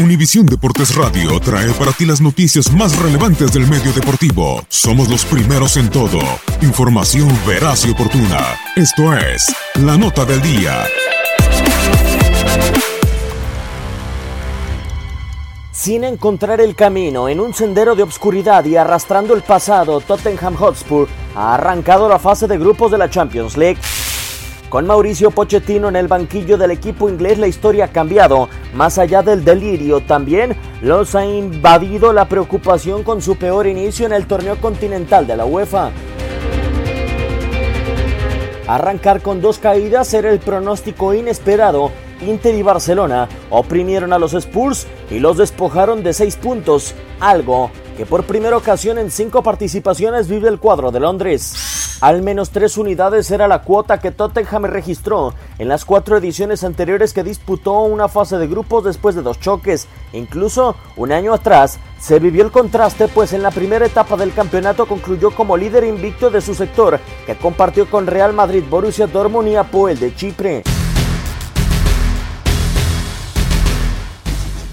Univisión Deportes Radio trae para ti las noticias más relevantes del medio deportivo. Somos los primeros en todo. Información veraz y oportuna. Esto es La Nota del Día. Sin encontrar el camino en un sendero de obscuridad y arrastrando el pasado, Tottenham Hotspur ha arrancado la fase de grupos de la Champions League. Con Mauricio Pochettino en el banquillo del equipo inglés la historia ha cambiado. Más allá del delirio, también los ha invadido la preocupación con su peor inicio en el torneo continental de la UEFA. Arrancar con dos caídas era el pronóstico inesperado. Inter y Barcelona oprimieron a los Spurs y los despojaron de seis puntos, algo que por primera ocasión en cinco participaciones vive el cuadro de Londres. Al menos tres unidades era la cuota que Tottenham registró en las cuatro ediciones anteriores que disputó una fase de grupos después de dos choques. Incluso un año atrás se vivió el contraste, pues en la primera etapa del campeonato concluyó como líder invicto de su sector, que compartió con Real Madrid, Borussia Dortmund y Apoel de Chipre.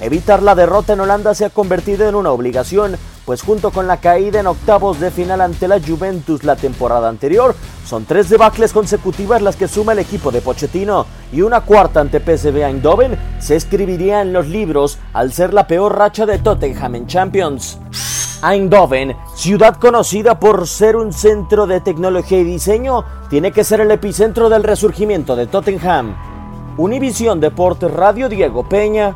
Evitar la derrota en Holanda se ha convertido en una obligación, pues junto con la caída en octavos de final ante la Juventus la temporada anterior, son tres debacles consecutivas las que suma el equipo de Pochettino y una cuarta ante PSV Eindhoven se escribiría en los libros al ser la peor racha de Tottenham en Champions. Eindhoven, ciudad conocida por ser un centro de tecnología y diseño, tiene que ser el epicentro del resurgimiento de Tottenham. Univisión Deportes Radio Diego Peña.